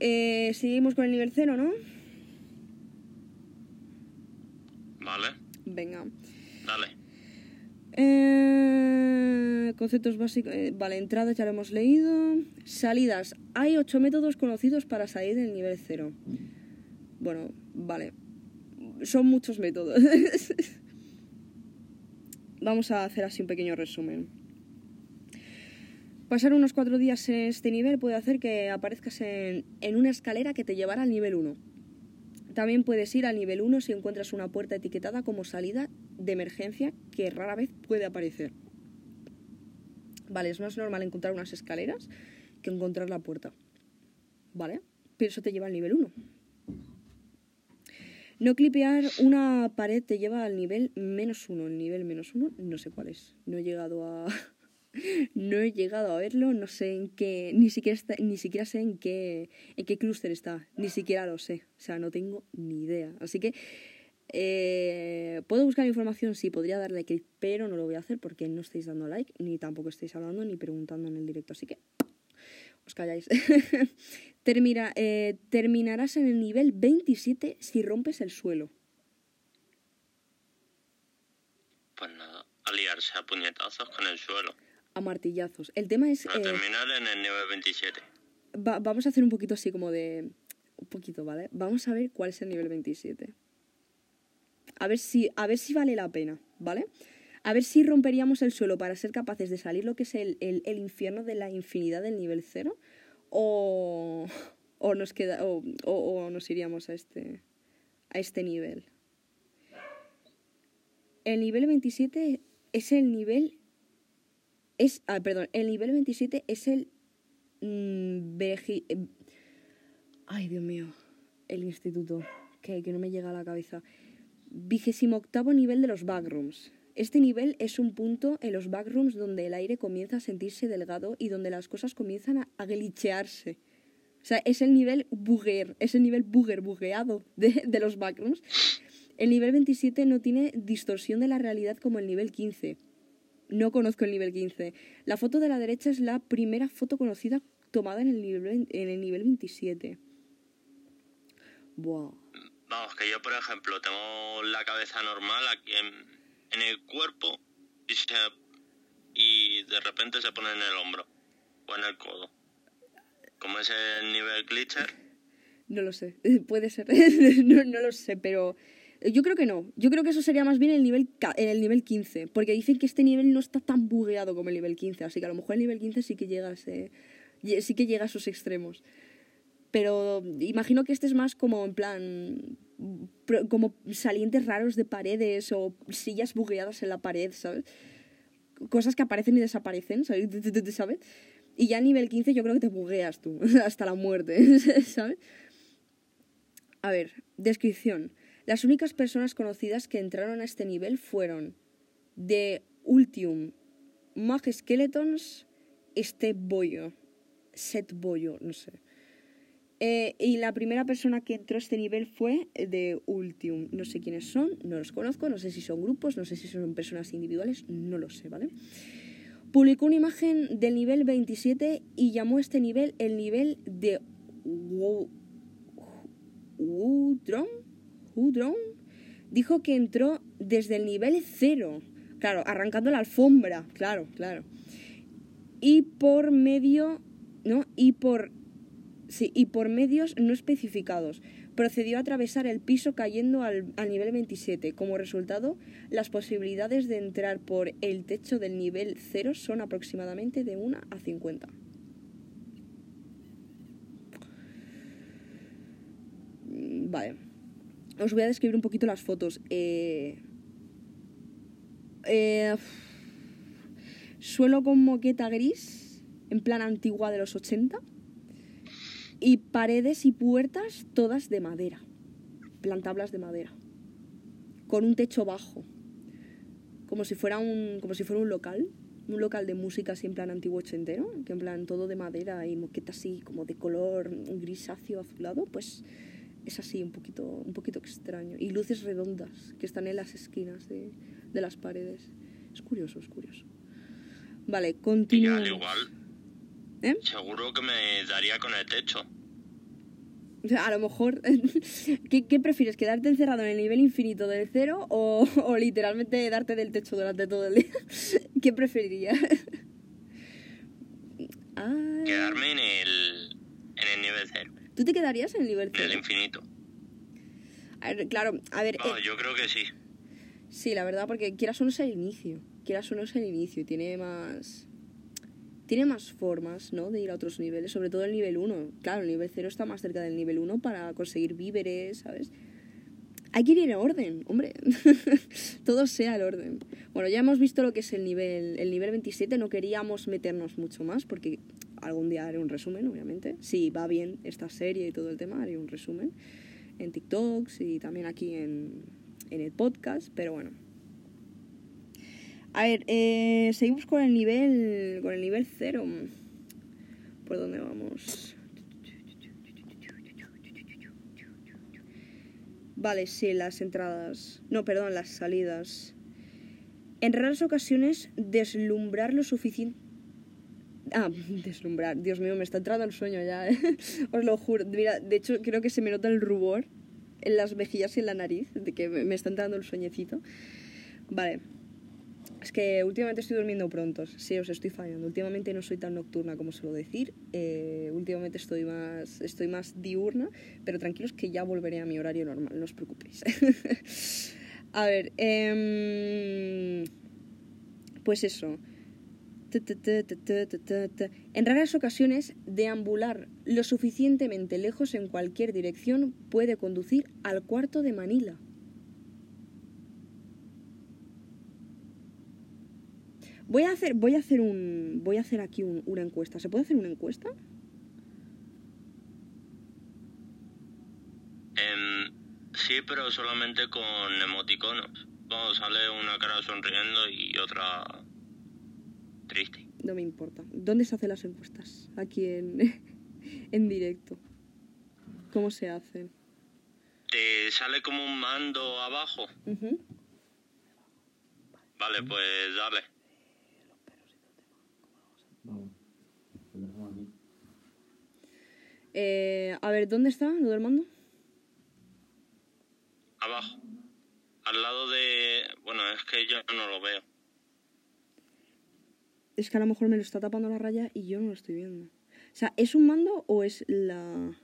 Eh, seguimos con el nivel cero, ¿no? Vale, Venga. dale. Eh, conceptos básicos. eh, vale, entradas ya lo hemos leído. Salidas. Hay ocho métodos conocidos para salir del nivel cero. Bueno, vale. Son muchos métodos. (laughs) Vamos a hacer así un pequeño resumen. Pasar unos cuatro días en este nivel puede hacer que aparezcas en, en una escalera que te llevará al nivel 1. También puedes ir al nivel 1 si encuentras una puerta etiquetada como salida de emergencia que rara vez puede aparecer. Vale, es más normal encontrar unas escaleras que encontrar la puerta. ¿Vale? Pero eso te lleva al nivel 1. No clipear una pared te lleva al nivel menos 1. El nivel menos 1 no sé cuál es. No he llegado a... no he llegado a verlo, no sé en qué, ni siquiera, ni siquiera sé en qué, en qué clúster está, ni siquiera lo sé, o sea, no tengo ni idea. Así que eh, puedo buscar información, sí, podría darle clic, pero no lo voy a hacer porque no estáis dando like, ni tampoco estáis hablando ni preguntando en el directo, así que os calláis. (laughs) Termina, eh, terminarás en el nivel 27 si rompes el suelo. Pues nada, aliarse a puñetazos con el suelo. A martillazos. El tema es... Para terminar en el nivel 27. vamos a hacer un poquito así como de... Un poquito, ¿vale? Vamos a ver cuál es el nivel 27. A ver si, a ver si vale la pena, ¿vale? A ver si romperíamos el suelo para ser capaces de salir lo que es el, el, infierno de la infinidad del nivel 0 o, o nos queda o, o, nos iríamos a este a este nivel. El nivel 27 es el nivel es ah, perdón, el nivel 27 es el mmm, ay, Dios mío, el instituto que, que no me llega a la cabeza vigésimo octavo nivel de los backrooms. Este nivel es un punto en los backrooms donde el aire comienza a sentirse delgado y donde las cosas comienzan a, glitchearse. O sea, es el nivel bugger, es el nivel bugger, bugueado de, de los backrooms. El nivel 27 no tiene distorsión de la realidad como el nivel 15. No conozco el nivel 15. La foto de la derecha es la primera foto conocida tomada en el nivel, en el nivel 27. Buah. Vamos, que yo, por ejemplo, tengo la cabeza normal aquí en, el cuerpo y, se, y de repente se pone en el hombro o en el codo. ¿Cómo es el nivel glitcher? No lo sé, (laughs) puede ser, (laughs) no, no, lo sé, pero yo creo que no. Yo creo que eso sería más bien el nivel, el nivel 15, porque dicen que este nivel no está tan bugueado como el nivel 15, así que a lo mejor el nivel 15 sí que llega a, sí que llega a sus extremos. Pero imagino que este es más como en plan como salientes raros de paredes o sillas bugueadas en la pared, ¿sabes? Cosas que aparecen y desaparecen, ¿sabes? Y ya a nivel 15 yo creo que te bugueas tú, (laughs) hasta la muerte, (laughs) ¿sabes? A ver, descripción. Las únicas personas conocidas que entraron a este nivel fueron The Ultium, Mag Skeletons, Step Boyo, Set Boyo, no sé. Eh, y la primera persona que entró a este nivel fue de Ultium. No sé quiénes son, no los conozco, no sé si son grupos, no sé si son personas individuales, no lo sé, ¿vale? Publicó una imagen del nivel 27 y llamó a este nivel el nivel de Udron. Dijo que entró desde el nivel 0. Claro, arrancando la alfombra, claro, claro. Y por medio, ¿no? Y por Sí, y por medios no especificados. Procedió a atravesar el piso cayendo al, nivel 27. Como resultado, las posibilidades de entrar por el techo del nivel 0 son aproximadamente de 1 a 50. Mm, vale. Os voy a describir un poquito las fotos. Eh, eh, suelo con moqueta gris, en plan antigua de los 80 y paredes y puertas todas de madera, plantablas de madera, con un techo bajo, como si fuera un, como si fuera un local, un local de música así en plan antiguo ochentero, que en plan todo de madera y moqueta así como de color grisáceo azulado, pues es así un poquito, un poquito extraño. Y luces redondas que están en las esquinas de, de las paredes. Es curioso, es curioso. Vale, continuamos. igual ¿Eh? Seguro que me daría con el techo. A lo mejor, (laughs) ¿qué, prefieres? ¿Quedarte encerrado en el nivel infinito del cero o, literalmente darte del techo durante todo el día? (laughs) ¿Qué preferirías? Quedarme en el, en el nivel cero. ¿Tú te quedarías en el nivel cero? En el infinito. claro, a ver... Eh, yo creo que sí. Sí, la verdad, porque quieras o no es el inicio. Quieras o no es el inicio tiene más tiene más formas, ¿no? De ir a otros niveles, sobre todo el nivel 1. Claro, el nivel 0 está más cerca del nivel 1 para conseguir víveres, ¿sabes? Hay que ir en orden, hombre. (laughs) Todo sea el orden. Bueno, ya hemos visto lo que es el nivel, el nivel 27. No queríamos meternos mucho más porque algún día haré un resumen, obviamente. Si va bien esta serie y todo el tema, haré un resumen en TikToks y también aquí en, en el podcast. Pero bueno. A ver, eh, seguimos con el nivel, con el nivel 0. ¿Por dónde vamos? Vale, sí, las entradas. No, perdón, las salidas. En raras ocasiones, deslumbrar lo suficiente. Ah, (laughs) deslumbrar. Dios mío, me está entrando el sueño ya, ¿eh? (laughs) Os lo juro. Mira, de hecho, creo que se me nota el rubor en las mejillas y en la nariz, de que me está entrando el sueñecito. Vale. Es que últimamente estoy durmiendo pronto, sí, os estoy fallando. Últimamente no soy tan nocturna como suelo decir. Eh, últimamente estoy más, estoy más diurna, pero tranquilos que ya volveré a mi horario normal, no os preocupéis. (laughs) a ver, eh, pues eso. En raras ocasiones, deambular lo suficientemente lejos en cualquier dirección puede conducir al cuarto de Manila. Voy a hacer, voy a hacer un. Voy a hacer aquí una encuesta. ¿Se puede hacer una encuesta? Em, sí, pero solamente con emoticonos. Vamos, sale una cara sonriendo y otra triste. No me importa. ¿Dónde se hacen las encuestas? Aquí en, (laughs) en directo. ¿Cómo se hacen? Te sale como un mando abajo. Vale, pues dale. Eh, a ver, ¿dónde está lo del mando? Abajo. Al lado de... Bueno, es que yo no lo veo. Es que a lo mejor me lo está tapando la raya y yo no lo estoy viendo. O sea, ¿es un mando o es la...?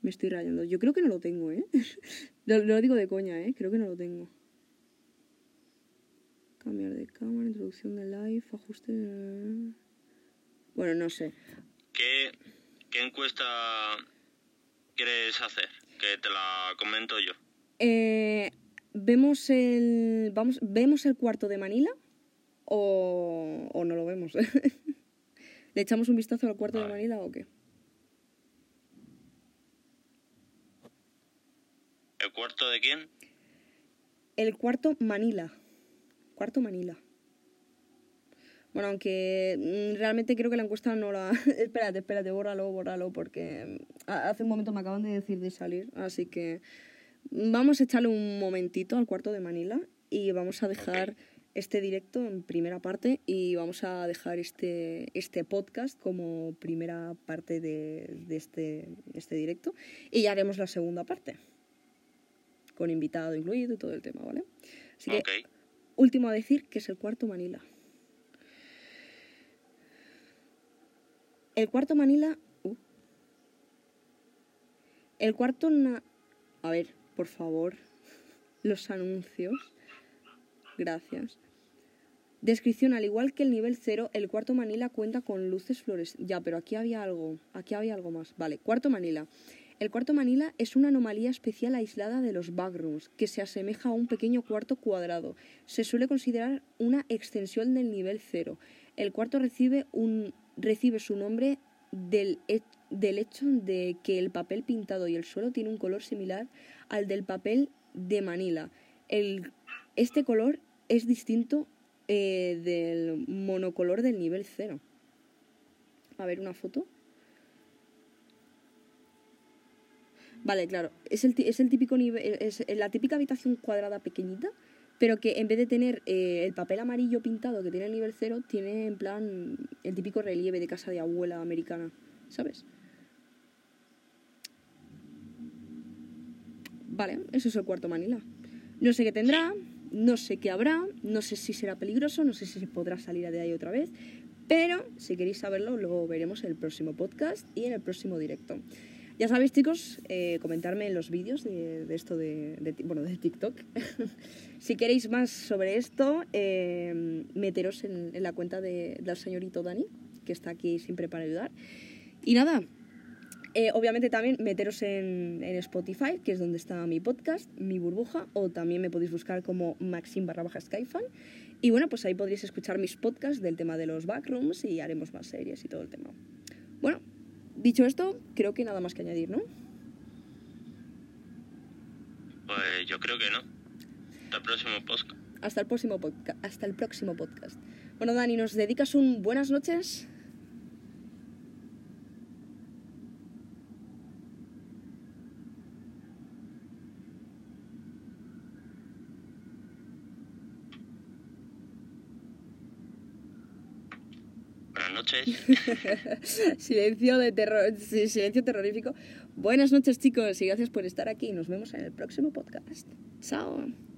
Me estoy rayando. Yo creo que no lo tengo, ¿eh? (laughs) lo, lo, digo de coña, ¿eh? Creo que no lo tengo. Cambiar de cámara, introducción de live, ajuste... Bueno, no sé. ¿Qué, qué encuesta quieres hacer? Que te la comento yo. Eh, ¿Vemos el, vamos, ¿Vemos el cuarto de Manila? ¿O, o no lo vemos? (laughs) ¿Le echamos un vistazo al cuarto de Manila o qué? ¿El cuarto de quién? El cuarto Manila. Cuarto Manila. Bueno, aunque mm, realmente creo que la encuesta no la... (laughs) espérate, espérate, bórralo, bórralo, porque mm, hace un momento me acaban de decir de salir, así que vamos a echarle un momentito al cuarto de Manila y vamos a dejar este directo en primera parte y vamos a dejar este, este podcast como primera parte de, este, este directo y ya haremos la segunda parte con invitado incluido y todo el tema, ¿vale? Así que, último a decir que es el cuarto Manila. El cuarto Manila. Uh. el cuarto. a ver, por favor. Los anuncios. Gracias. Descripción, al igual que el nivel 0, el cuarto Manila cuenta con luces flores. Ya, pero aquí había algo. Aquí había algo más. Vale, cuarto Manila. El cuarto Manila es una anomalía especial aislada de los backrooms, que se asemeja a un pequeño cuarto cuadrado. Se suele considerar una extensión del nivel 0. El cuarto recibe un recibe su nombre del, del hecho de que el papel pintado y el suelo tiene un color similar al del papel de Manila. El, este color es distinto eh, del monocolor del nivel 0. A ver una foto. Vale, claro. Es el, es el típico nivel. Es la típica habitación cuadrada pequeñita pero que en vez de tener eh, el papel amarillo pintado que tiene el nivel 0, tiene en plan el típico relieve de casa de abuela americana, ¿sabes? Vale, eso es el cuarto Manila. No sé qué tendrá, no sé qué habrá, no sé si será peligroso, no sé si se podrá salir de ahí otra vez, pero si queréis saberlo lo veremos en el próximo podcast y en el próximo directo. Ya sabéis chicos, eh, comentarme en los vídeos de, esto de, bueno, de TikTok (laughs) Si queréis más sobre esto, eh, meteros en, la cuenta de, del señorito Dani, que está aquí siempre para ayudar. Y nada, eh, obviamente también meteros en, Spotify, que es donde está mi podcast, mi burbuja, o también me podéis buscar como Maxim barra baja Skyfan. Y bueno, pues ahí podréis escuchar mis podcasts del tema de los backrooms y haremos más series y todo el tema. Bueno, dicho esto, creo que nada más que añadir, ¿no? Pues yo creo que no. Hasta el próximo podcast. Hasta el próximo, podcast. hasta el próximo podcast. Bueno, Dani, ¿nos dedicas un? Buenas noches. (laughs) silencio de terror, silencio terrorífico. Buenas noches, chicos, y gracias por estar aquí. Nos vemos en el próximo podcast. Chao.